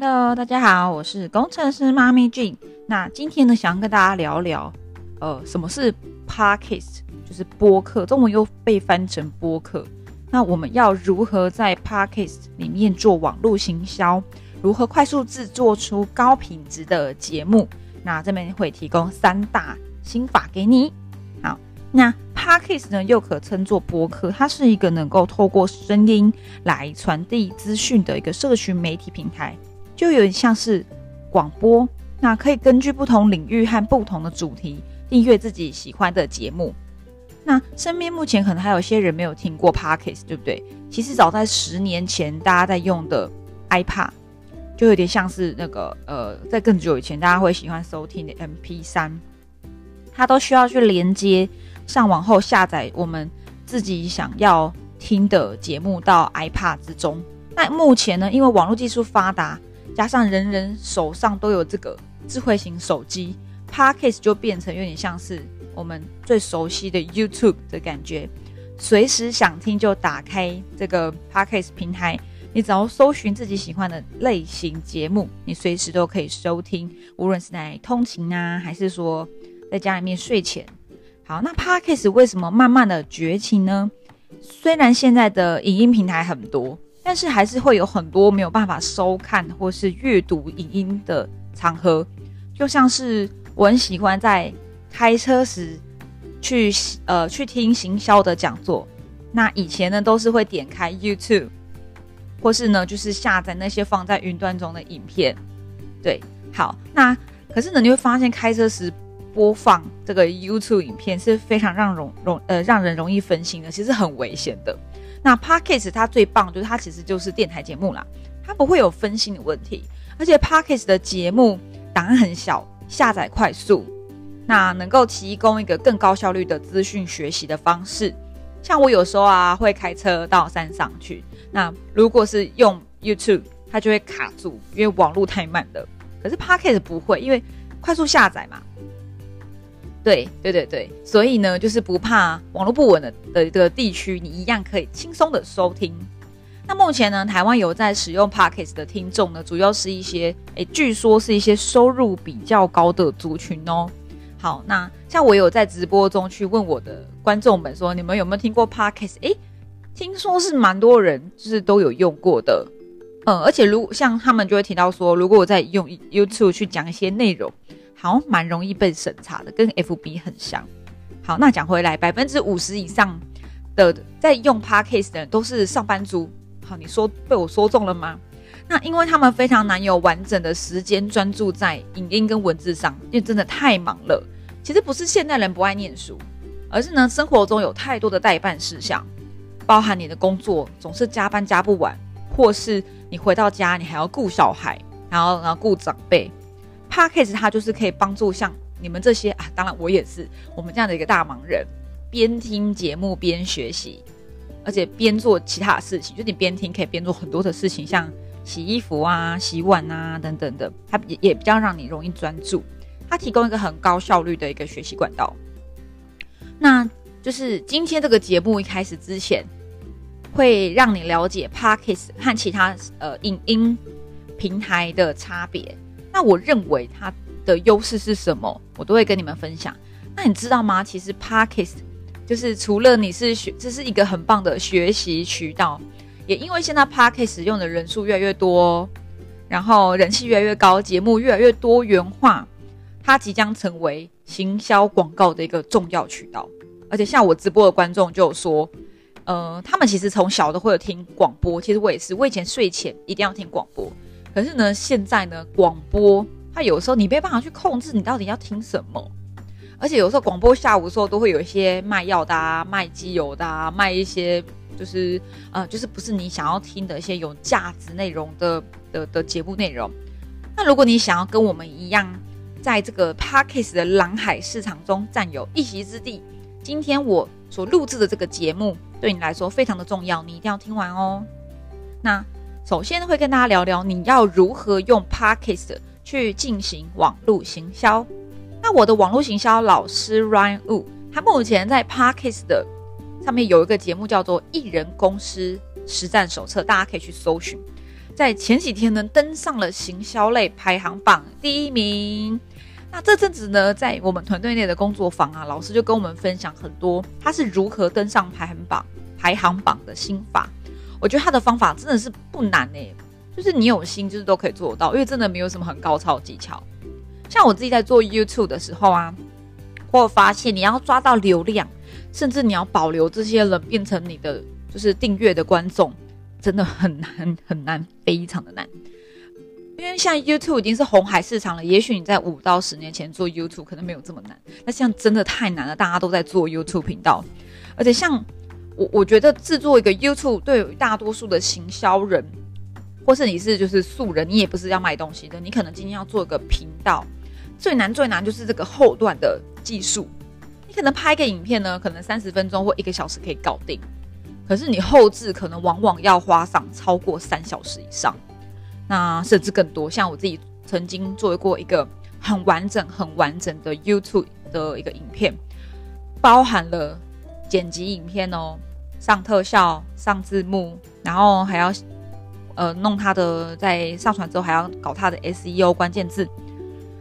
Hello，大家好，我是工程师妈咪 Jane。那今天呢，想要跟大家聊聊，呃，什么是 Podcast，就是播客，中文又被翻成播客。那我们要如何在 Podcast 里面做网络行销？如何快速制作出高品质的节目？那这边会提供三大心法给你。好，那 Podcast 呢，又可称作播客，它是一个能够透过声音来传递资讯的一个社群媒体平台，就有点像是广播。那可以根据不同领域和不同的主题订阅自己喜欢的节目。那身边目前可能还有些人没有听过 Podcast，对不对？其实早在十年前，大家在用的 iPad。就有点像是那个呃，在更久以前，大家会喜欢收听的 MP 三，它都需要去连接上网后下载我们自己想要听的节目到 iPad 之中。那目前呢，因为网络技术发达，加上人人手上都有这个智慧型手机，Podcast 就变成有点像是我们最熟悉的 YouTube 的感觉，随时想听就打开这个 Podcast 平台。你只要搜寻自己喜欢的类型节目，你随时都可以收听，无论是在通勤啊，还是说在家里面睡前。好，那 Podcast 为什么慢慢的崛起呢？虽然现在的影音平台很多，但是还是会有很多没有办法收看或是阅读影音的场合，就像是我很喜欢在开车时去呃去听行销的讲座，那以前呢都是会点开 YouTube。或是呢，就是下载那些放在云端中的影片，对，好，那可是呢，你会发现开车时播放这个 YouTube 影片是非常让容容呃让人容易分心的，其实很危险的。那 Podcast 它最棒就是它其实就是电台节目啦，它不会有分心的问题，而且 Podcast 的节目档案很小，下载快速，那能够提供一个更高效率的资讯学习的方式。像我有时候啊会开车到山上去。那如果是用 YouTube，它就会卡住，因为网络太慢了。可是 Podcast 不会，因为快速下载嘛。对对对对，所以呢，就是不怕网络不稳的的一个地区，你一样可以轻松的收听。那目前呢，台湾有在使用 Podcast 的听众呢，主要是一些诶，据说是一些收入比较高的族群哦。好，那像我有在直播中去问我的观众们说，你们有没有听过 Podcast？诶。听说是蛮多人就是都有用过的，嗯，而且如像他们就会提到说，如果我在用 YouTube 去讲一些内容，好像蛮容易被审查的，跟 FB 很像。好，那讲回来，百分之五十以上的在用 Podcast 的人都是上班族。好，你说被我说中了吗？那因为他们非常难有完整的时间专注在影音跟文字上，因为真的太忙了。其实不是现代人不爱念书，而是呢生活中有太多的代办事项。包含你的工作总是加班加不完，或是你回到家你还要顾小孩，然后然后顾长辈。Podcast 它就是可以帮助像你们这些啊，当然我也是我们这样的一个大忙人，边听节目边学习，而且边做其他的事情。就你边听可以边做很多的事情，像洗衣服啊、洗碗啊等等的，它也也比较让你容易专注。它提供一个很高效率的一个学习管道。那就是今天这个节目一开始之前。会让你了解 Podcast 和其他呃影音平台的差别。那我认为它的优势是什么，我都会跟你们分享。那你知道吗？其实 Podcast 就是除了你是学，这是一个很棒的学习渠道。也因为现在 Podcast 用的人数越来越多，然后人气越来越高，节目越来越多元化，它即将成为行销广告的一个重要渠道。而且像我直播的观众就说。呃，他们其实从小都会有听广播，其实我也是，我以前睡前一定要听广播。可是呢，现在呢，广播它有时候你没办法去控制你到底要听什么，而且有时候广播下午的时候都会有一些卖药的、啊、卖机油的、啊、卖一些就是呃，就是不是你想要听的一些有价值内容的的的节目内容。那如果你想要跟我们一样，在这个 Parkes 的蓝海市场中占有一席之地，今天我所录制的这个节目。对你来说非常的重要，你一定要听完哦。那首先，会跟大家聊聊你要如何用 Podcast 去进行网络行销。那我的网络行销老师 Ryan Wu，他目前在 Podcast 的上面有一个节目叫做《艺人公司实战手册》，大家可以去搜寻。在前几天呢登上了行销类排行榜第一名。那这阵子呢，在我们团队内的工作坊啊，老师就跟我们分享很多他是如何登上排行榜排行榜的心法。我觉得他的方法真的是不难哎，就是你有心，就是都可以做到，因为真的没有什么很高超技巧。像我自己在做 YouTube 的时候啊，我发现你要抓到流量，甚至你要保留这些人变成你的就是订阅的观众，真的很难很难，非常的难。因为像 YouTube 已经是红海市场了，也许你在五到十年前做 YouTube 可能没有这么难，那现在真的太难了，大家都在做 YouTube 频道，而且像我我觉得制作一个 YouTube 对大多数的行销人，或是你是就是素人，你也不是要卖东西的，你可能今天要做一个频道，最难最难就是这个后段的技术，你可能拍一个影片呢，可能三十分钟或一个小时可以搞定，可是你后置可能往往要花上超过三小时以上。那甚至更多，像我自己曾经做过一个很完整、很完整的 YouTube 的一个影片，包含了剪辑影片哦，上特效、上字幕，然后还要呃弄它的，在上传之后还要搞它的 SEO 关键字。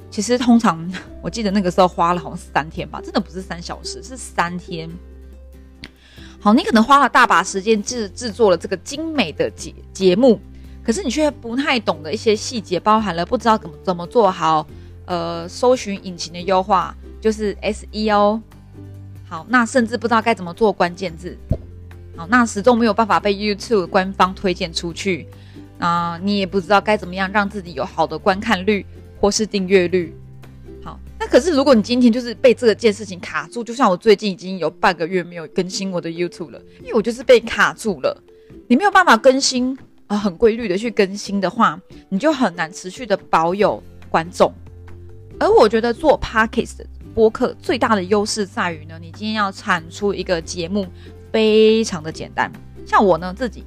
其实通常 我记得那个时候花了好像三天吧，真的不是三小时，是三天。好，你可能花了大把时间制制作了这个精美的节节目。可是你却不太懂的一些细节，包含了不知道怎么怎么做好，呃，搜寻引擎的优化，就是 SEO。好，那甚至不知道该怎么做关键字。好，那始终没有办法被 YouTube 官方推荐出去。啊，你也不知道该怎么样让自己有好的观看率或是订阅率。好，那可是如果你今天就是被这件事情卡住，就像我最近已经有半个月没有更新我的 YouTube 了，因为我就是被卡住了，你没有办法更新。啊，很规律的去更新的话，你就很难持续的保有观众。而我觉得做 podcast 播客最大的优势在于呢，你今天要产出一个节目，非常的简单。像我呢自己，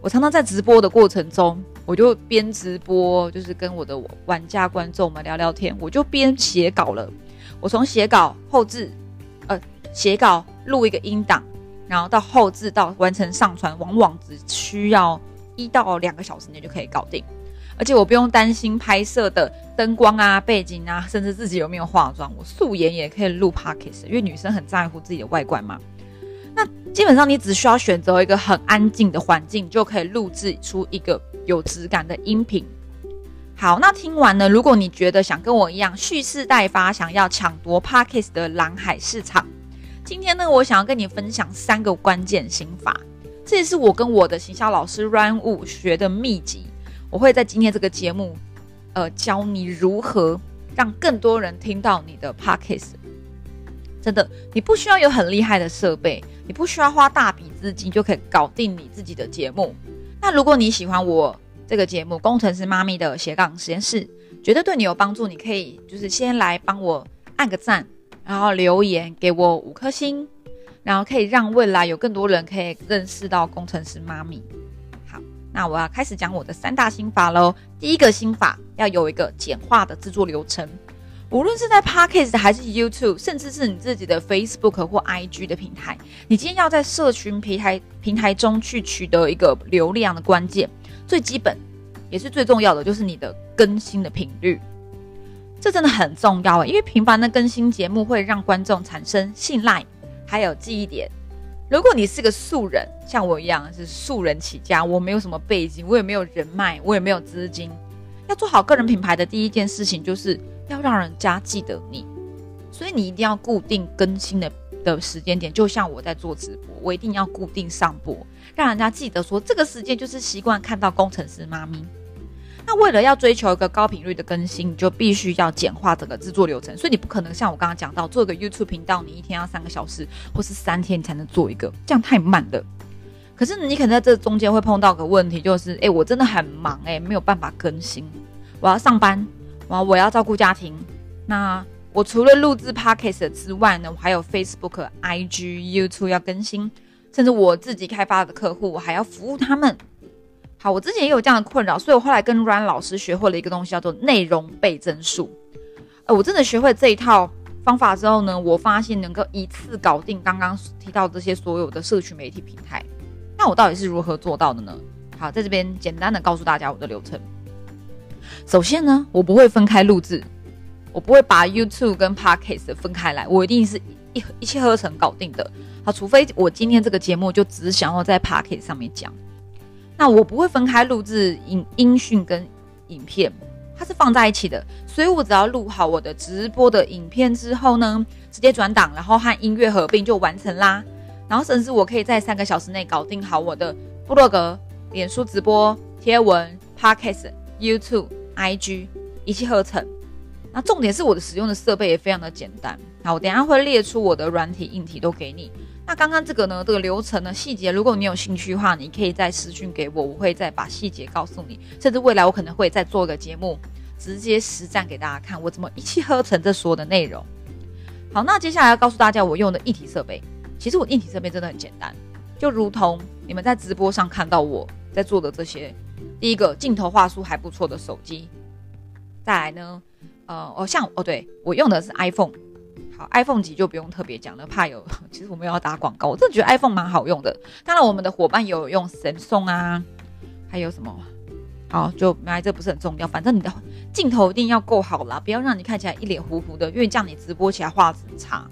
我常常在直播的过程中，我就边直播，就是跟我的玩家观众们聊聊天，我就边写稿了。我从写稿后置，呃，写稿录一个音档，然后到后置到完成上传，往往只需要。一到两个小时内就可以搞定，而且我不用担心拍摄的灯光啊、背景啊，甚至自己有没有化妆，我素颜也可以录 podcast，因为女生很在乎自己的外观嘛。那基本上你只需要选择一个很安静的环境，就可以录制出一个有质感的音频。好，那听完呢，如果你觉得想跟我一样蓄势待发，想要抢夺 podcast 的蓝海市场，今天呢，我想要跟你分享三个关键心法。这也是我跟我的行销老师 Run Wu 学的秘籍。我会在今天这个节目，呃，教你如何让更多人听到你的 Podcast。真的，你不需要有很厉害的设备，你不需要花大笔资金就可以搞定你自己的节目。那如果你喜欢我这个节目《工程师妈咪的斜杠实验室》，觉得对你有帮助，你可以就是先来帮我按个赞，然后留言给我五颗星。然后可以让未来有更多人可以认识到工程师妈咪。好，那我要开始讲我的三大心法喽。第一个心法要有一个简化的制作流程，无论是在 Podcast 还是 YouTube，甚至是你自己的 Facebook 或 IG 的平台，你今天要在社群平台平台中去取得一个流量的关键，最基本也是最重要的就是你的更新的频率。这真的很重要啊因为频繁的更新节目会让观众产生信赖。还有记忆点，如果你是个素人，像我一样是素人起家，我没有什么背景，我也没有人脉，我也没有资金，要做好个人品牌的第一件事情，就是要让人家记得你。所以你一定要固定更新的的时间点，就像我在做直播，我一定要固定上播，让人家记得说这个时间就是习惯看到工程师妈咪。那为了要追求一个高频率的更新，你就必须要简化整个制作流程。所以你不可能像我刚刚讲到，做个 YouTube 频道，你一天要三个小时，或是三天才能做一个，这样太慢了。可是你可能在这中间会碰到个问题，就是，哎，我真的很忙，哎，没有办法更新，我要上班，我我要照顾家庭。那我除了录制 Podcast 之外呢，我还有 Facebook、IG、YouTube 要更新，甚至我自己开发的客户，我还要服务他们。好，我之前也有这样的困扰，所以我后来跟 Run 老师学会了一个东西，叫做内容倍增术。呃，我真的学会这一套方法之后呢，我发现能够一次搞定刚刚提到这些所有的社群媒体平台。那我到底是如何做到的呢？好，在这边简单的告诉大家我的流程。首先呢，我不会分开录制，我不会把 YouTube 跟 Podcast 分开来，我一定是一一气呵成搞定的。好，除非我今天这个节目就只想要在 Podcast 上面讲，那我不会分开录制音音讯跟影片，它是放在一起的。所以我只要录好我的直播的影片之后呢，直接转档，然后和音乐合并就完成啦。然后甚至我可以在三个小时内搞定好我的部落格、脸书直播、贴文、Podcast、YouTube。I G 一气呵成，那重点是我的使用的设备也非常的简单。好，我等下会列出我的软体、硬体都给你。那刚刚这个呢，这个流程的细节，如果你有兴趣的话，你可以再私讯给我，我会再把细节告诉你。甚至未来我可能会再做一个节目，直接实战给大家看我怎么一气呵成这所有的内容。好，那接下来要告诉大家我用的一体设备。其实我硬体设备真的很简单，就如同你们在直播上看到我在做的这些。第一个镜头画素还不错的手机，再来呢，呃，哦，像哦，对我用的是 iPhone，好，iPhone 级就不用特别讲了，怕有，其实我们要打广告，我真的觉得 iPhone 蛮好用的。当然，我们的伙伴有用神送啊，还有什么，好，就原来这不是很重要，反正你的镜头一定要够好啦，不要让你看起来一脸糊糊的，因为这样你直播起来画质差。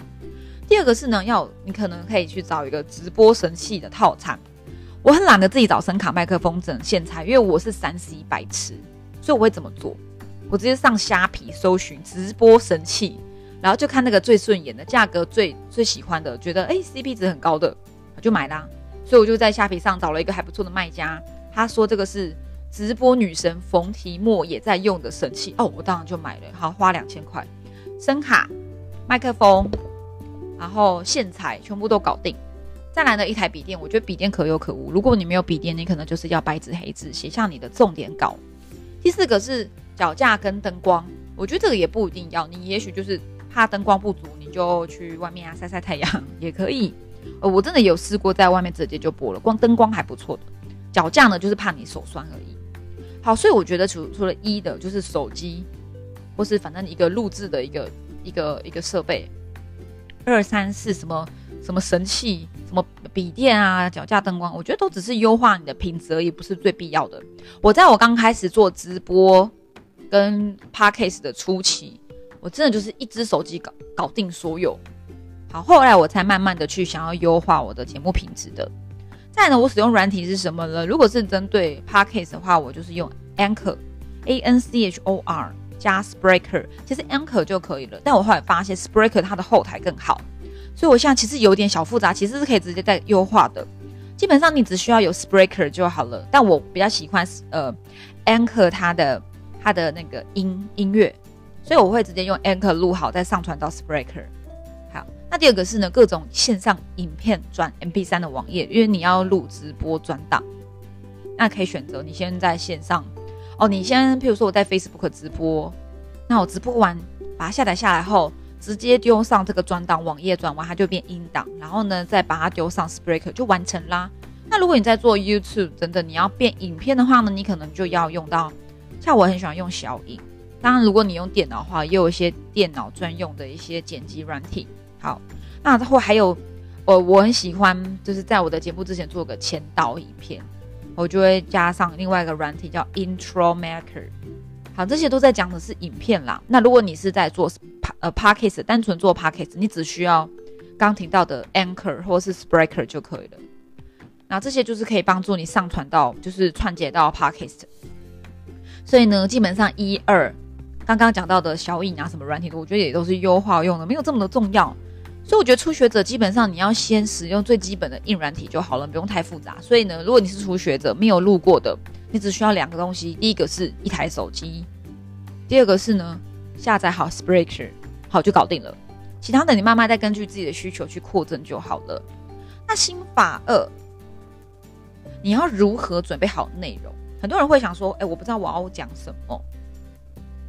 第二个是呢，要你可能可以去找一个直播神器的套餐。我很懒得自己找声卡、麦克风整线材，因为我是三 C 白痴，所以我会怎么做？我直接上虾皮搜寻直播神器，然后就看那个最顺眼的、价格最最喜欢的，觉得哎 CP 值很高的，我就买啦。所以我就在虾皮上找了一个还不错的卖家，他说这个是直播女神冯提莫也在用的神器哦，我当然就买了，好花两千块，声卡、麦克风，然后线材全部都搞定。再来呢，一台笔电，我觉得笔电可有可无。如果你没有笔电，你可能就是要白纸黑字写下你的重点稿。第四个是脚架跟灯光，我觉得这个也不一定要，你也许就是怕灯光不足，你就去外面啊晒晒太阳也可以。呃，我真的有试过在外面直接就播了，光灯光还不错的。脚架呢，就是怕你手酸而已。好，所以我觉得除除了一的，就是手机，或是反正一个录制的一个一个一个设备。二三四什么什么神器？什么笔电啊，脚架灯光，我觉得都只是优化你的品质而已，不是最必要的。我在我刚开始做直播跟 podcast 的初期，我真的就是一只手机搞搞定所有。好，后来我才慢慢的去想要优化我的节目品质的。再呢，我使用软体是什么呢？如果是针对 podcast 的话，我就是用 Anchor，A N C H O R 加 Spreaker，其实 Anchor 就可以了。但我后来发现 Spreaker 它的后台更好。所以我现在其实有点小复杂，其实是可以直接在优化的。基本上你只需要有 Spreaker 就好了。但我比较喜欢呃 Anchor 它的它的那个音音乐，所以我会直接用 Anchor 录好再上传到 Spreaker。好，那第二个是呢各种线上影片转 MP3 的网页，因为你要录直播转档，那可以选择你先在线上哦，你先譬如说我在 Facebook 直播，那我直播完把它下载下来后。直接丢上这个转档网页，转完它就变音档，然后呢再把它丢上 Spreaker 就完成啦。那如果你在做 YouTube 等等，你要变影片的话呢，你可能就要用到，像我很喜欢用小影。当然，如果你用电脑的话，也有一些电脑专用的一些剪辑软体。好，那或还有，我我很喜欢，就是在我的节目之前做个前导影片，我就会加上另外一个软体叫 Intro Maker。好，这些都在讲的是影片啦。那如果你是在做呃 Podcast，单纯做 Podcast，你只需要刚提到的 Anchor 或是 Spreaker 就可以了。那这些就是可以帮助你上传到，就是串接到 Podcast。所以呢，基本上一二刚刚讲到的小影啊，什么软体的，我觉得也都是优化用的，没有这么的重要。所以我觉得初学者基本上你要先使用最基本的硬软体就好了，不用太复杂。所以呢，如果你是初学者，没有录过的。你只需要两个东西，第一个是一台手机，第二个是呢下载好 Spreaker，好就搞定了。其他的你慢慢再根据自己的需求去扩增就好了。那心法二，你要如何准备好内容？很多人会想说，哎，我不知道我要讲什么。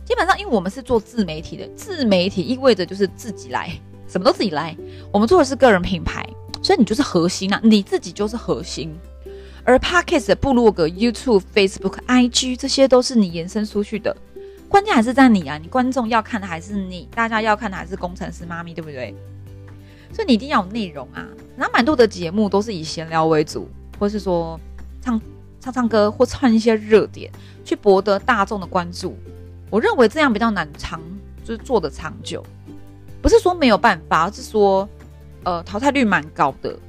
基本上，因为我们是做自媒体的，自媒体意味着就是自己来，什么都自己来。我们做的是个人品牌，所以你就是核心啊，你自己就是核心。而 Podcast 的部落格、YouTube、Facebook、IG 这些都是你延伸出去的，关键还是在你啊！你观众要看的还是你，大家要看的还是工程师妈咪，对不对？所以你一定要有内容啊！然后蛮多的节目都是以闲聊为主，或是说唱唱唱歌或串一些热点，去博得大众的关注。我认为这样比较难长，就是做的长久。不是说没有办法，而是说，呃，淘汰率蛮高的，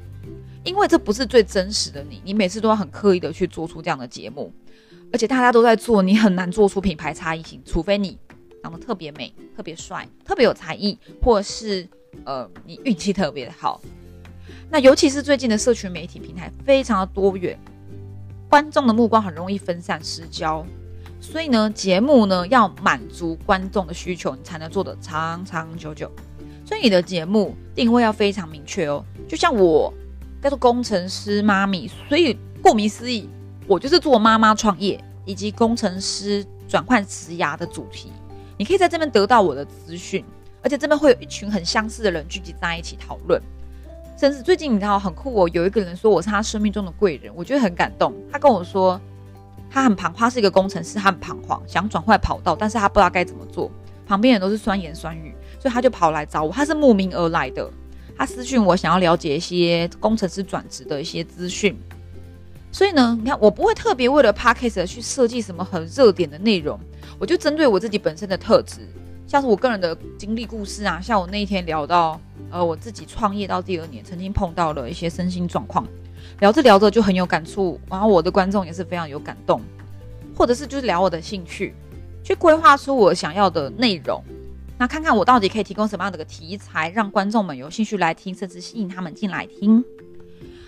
因为这不是最真实的你。你每次都要很刻意的去做出这样的节目，而且大家都在做，你很难做出品牌差异性，除非你长得特别美、特别帅、特别有才艺，或是呃，你运气特别好。那尤其是最近的社群媒体平台非常的多元，观众的目光很容易分散失焦。所以呢，节目呢要满足观众的需求，你才能做得长长久久。所以你的节目定位要非常明确哦。就像我叫做工程师妈咪，所以顾名思义，我就是做妈妈创业以及工程师转换职涯的主题。你可以在这边得到我的资讯，而且这边会有一群很相似的人聚集在一起讨论。甚至最近你知道很酷哦，有一个人说我是他生命中的贵人，我觉得很感动。他跟我说。他很彷徨，是一个工程师，他很彷徨，想转换跑道，但是他不知道该怎么做。旁边人都是酸言酸语，所以他就跑来找我。他是慕名而来的，他私讯我，想要了解一些工程师转职的一些资讯。所以呢，你看我不会特别为了 podcast 去设计什么很热点的内容，我就针对我自己本身的特质，像是我个人的经历故事啊，像我那一天聊到，呃，我自己创业到第二年，曾经碰到了一些身心状况。聊着聊着就很有感触，然后我的观众也是非常有感动，或者是就是聊我的兴趣，去规划出我想要的内容，那看看我到底可以提供什么样的个题材，让观众们有兴趣来听，甚至吸引他们进来听。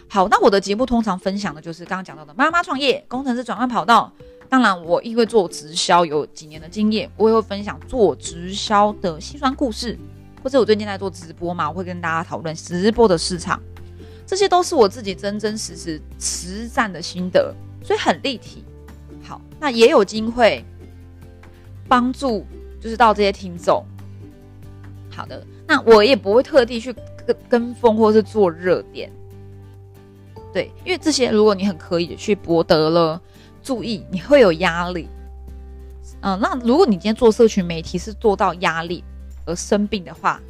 好，那我的节目通常分享的就是刚刚讲到的妈妈创业、工程师转换跑道。当然，我因为做直销有几年的经验，我也会分享做直销的辛酸故事，或者我最近在做直播嘛，我会跟大家讨论直播的市场。这些都是我自己真真实实实战的心得，所以很立体。好，那也有机会帮助，就是到这些听众。好的，那我也不会特地去跟跟风或是做热点，对，因为这些如果你很刻意的去博得了注意，你会有压力。嗯，那如果你今天做社群媒体是做到压力而生病的话，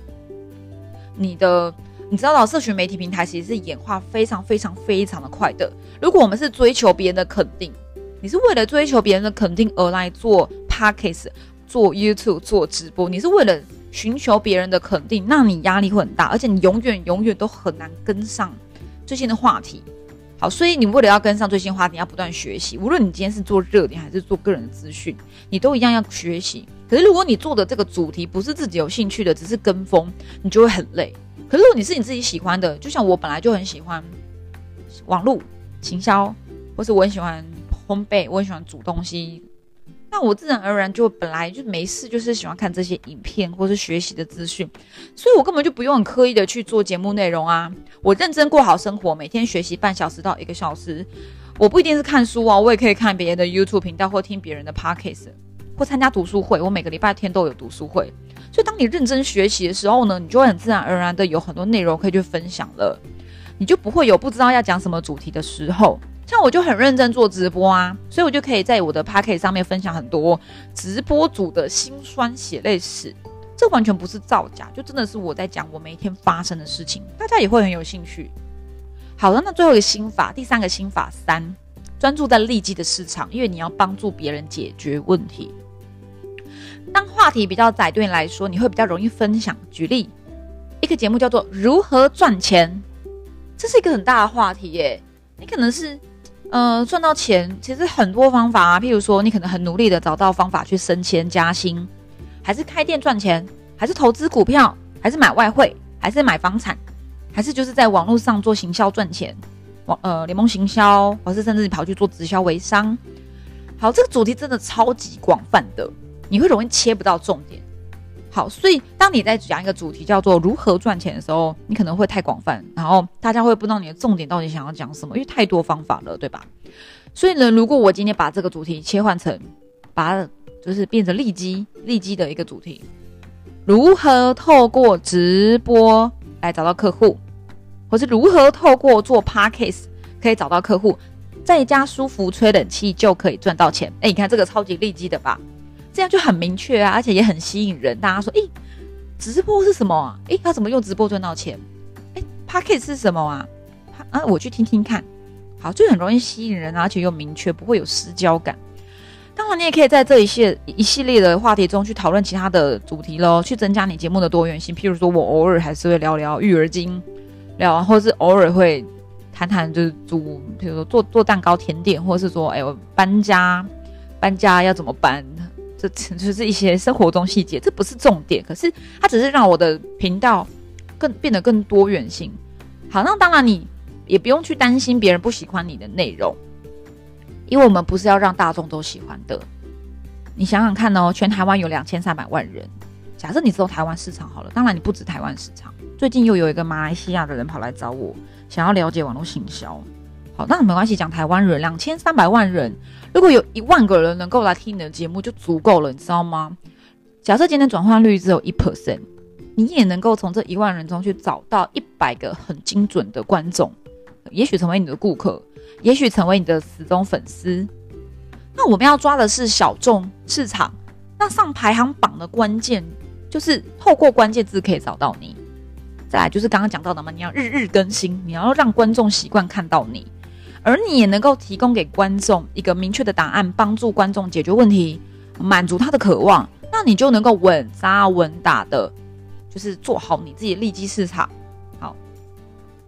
你的。你知道，社群媒体平台其实是演化非常非常非常的快的。如果我们是追求别人的肯定，你是为了追求别人的肯定而来做 podcast、做 YouTube、做直播，你是为了寻求别人的肯定，那你压力会很大，而且你永远永远都很难跟上最新的话题。好，所以你为了要跟上最新话题，要不断学习。无论你今天是做热点还是做个人的资讯，你都一样要学习。可是如果你做的这个主题不是自己有兴趣的，只是跟风，你就会很累。可是如果你是你自己喜欢的，就像我本来就很喜欢网络行销，或是我很喜欢烘焙，我很喜欢煮东西，那我自然而然就本来就没事，就是喜欢看这些影片或是学习的资讯，所以我根本就不用很刻意的去做节目内容啊。我认真过好生活，每天学习半小时到一个小时，我不一定是看书啊，我也可以看别人的 YouTube 频道或听别人的 Podcast，或参加读书会。我每个礼拜天都有读书会。所以，当你认真学习的时候呢，你就会很自然而然的有很多内容可以去分享了，你就不会有不知道要讲什么主题的时候。像我就很认真做直播啊，所以我就可以在我的 p a c k e t 上面分享很多直播组的辛酸血泪史，这完全不是造假，就真的是我在讲我每一天发生的事情，大家也会很有兴趣。好了，那最后一个心法，第三个心法三，专注在利基的市场，因为你要帮助别人解决问题。当话题比较窄，对你来说，你会比较容易分享。举例，一个节目叫做“如何赚钱”，这是一个很大的话题耶。你可能是，呃，赚到钱，其实很多方法啊。譬如说，你可能很努力的找到方法去升迁加薪，还是开店赚钱，还是投资股票，还是买外汇，还是买房产，还是就是在网络上做行销赚钱，网呃联盟行销，或是甚至你跑去做直销微商。好，这个主题真的超级广泛的。你会容易切不到重点。好，所以当你在讲一个主题叫做如何赚钱的时候，你可能会太广泛，然后大家会不知道你的重点到底想要讲什么，因为太多方法了，对吧？所以呢，如果我今天把这个主题切换成，把就是变成利基利基的一个主题，如何透过直播来找到客户，或是如何透过做 parkes 可以找到客户，在家舒服吹冷气就可以赚到钱。哎，你看这个超级利基的吧？这样就很明确啊，而且也很吸引人。大家说，诶，直播是什么啊？诶，他怎么用直播赚到钱？诶 p o c k e t 是什么啊？啊，我去听听看。好，就很容易吸引人，而且又明确，不会有失焦感。当然，你也可以在这一系一系列的话题中去讨论其他的主题喽，去增加你节目的多元性。譬如说，我偶尔还是会聊聊育儿经，聊，或是偶尔会谈谈就是煮，比如说做做蛋糕、甜点，或者是说，哎，我搬家，搬家要怎么搬？这 就是一些生活中细节，这不是重点，可是它只是让我的频道更变得更多元性。好，那当然你也不用去担心别人不喜欢你的内容。因为我们不是要让大众都喜欢的，你想想看哦，全台湾有两千三百万人，假设你只有台湾市场好了，当然你不止台湾市场，最近又有一个马来西亚的人跑来找我，想要了解网络行销。好，那没关系，讲台湾人两千三百万人，如果有一万个人能够来听你的节目就足够了，你知道吗？假设今天转换率只有一 percent，你也能够从这一万人中去找到一百个很精准的观众，也许成为你的顾客。也许成为你的死忠粉丝，那我们要抓的是小众市场。那上排行榜的关键就是透过关键字可以找到你。再来就是刚刚讲到的嘛，你要日日更新，你要让观众习惯看到你，而你也能够提供给观众一个明确的答案，帮助观众解决问题，满足他的渴望。那你就能够稳扎稳打的，就是做好你自己的利基市场。好，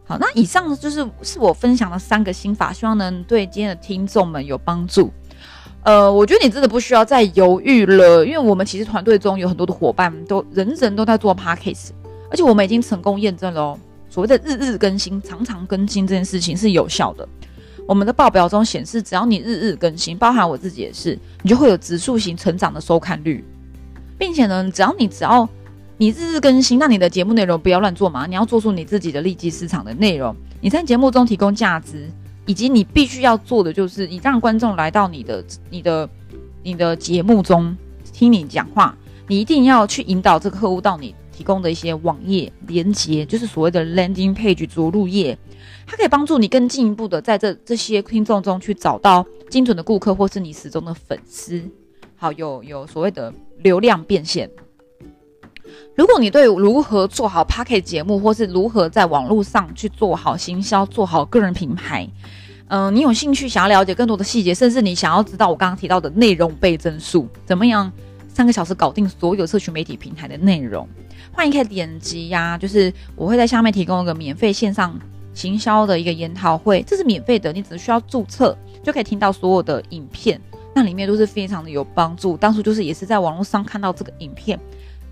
好那以上就是是我分享的三个心法，希望能对今天的听众们有帮助。呃，我觉得你真的不需要再犹豫了，因为我们其实团队中有很多的伙伴都人人都在做 p a c k a g e 而且我们已经成功验证了哦，所谓的日日更新、常常更新这件事情是有效的。我们的报表中显示，只要你日日更新，包含我自己也是，你就会有指数型成长的收看率，并且呢，只要你只要。你日日更新，那你的节目内容不要乱做嘛！你要做出你自己的利基市场的内容，你在节目中提供价值，以及你必须要做的就是，你让观众来到你的、你的、你的节目中听你讲话，你一定要去引导这个客户到你提供的一些网页连接，就是所谓的 landing page 着陆页，它可以帮助你更进一步的在这这些听众中去找到精准的顾客，或是你始终的粉丝。好，有有所谓的流量变现。如果你对如何做好 p a c k e t 节目，或是如何在网络上去做好行销、做好个人品牌，嗯，你有兴趣想要了解更多的细节，甚至你想要知道我刚刚提到的内容倍增术，怎么样三个小时搞定所有社群媒体平台的内容，欢迎可以点击呀，就是我会在下面提供一个免费线上行销的一个研讨会，这是免费的，你只需要注册就可以听到所有的影片，那里面都是非常的有帮助。当初就是也是在网络上看到这个影片。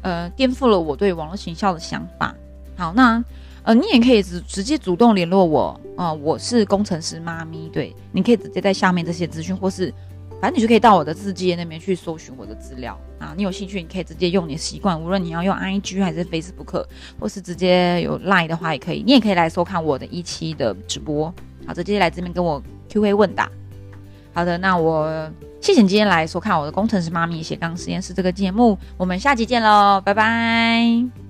呃，颠覆了我对网络行销的想法。好，那呃，你也可以直直接主动联络我啊，我是工程师妈咪。对，你可以直接在下面这些资讯，或是反正你就可以到我的字界那边去搜寻我的资料啊。你有兴趣，你可以直接用你的习惯，无论你要用 IG 还是 Facebook，或是直接有 Line 的话也可以。你也可以来收看我的一期的直播。好，直接来这边跟我 Q&A 问答。好的，那我。谢谢你今天来收看我的工程师妈咪斜杠实验室这个节目，我们下期见喽，拜拜。